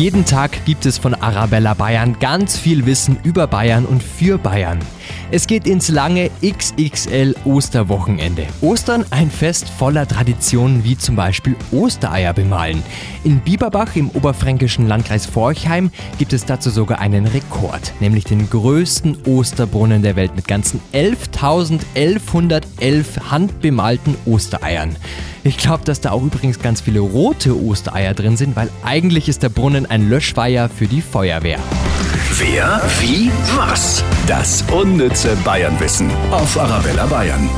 Jeden Tag gibt es von Arabella Bayern ganz viel Wissen über Bayern und für Bayern. Es geht ins lange XXL Osterwochenende. Ostern ein Fest voller Traditionen wie zum Beispiel Ostereier bemalen. In Bieberbach im oberfränkischen Landkreis Forchheim gibt es dazu sogar einen Rekord, nämlich den größten Osterbrunnen der Welt mit ganzen 11.1111 handbemalten Ostereiern. Ich glaube, dass da auch übrigens ganz viele rote Ostereier drin sind, weil eigentlich ist der Brunnen ein Löschweiher für die Feuerwehr. Wer, wie, was? Das unnütze Bayernwissen auf Arabella Bayern.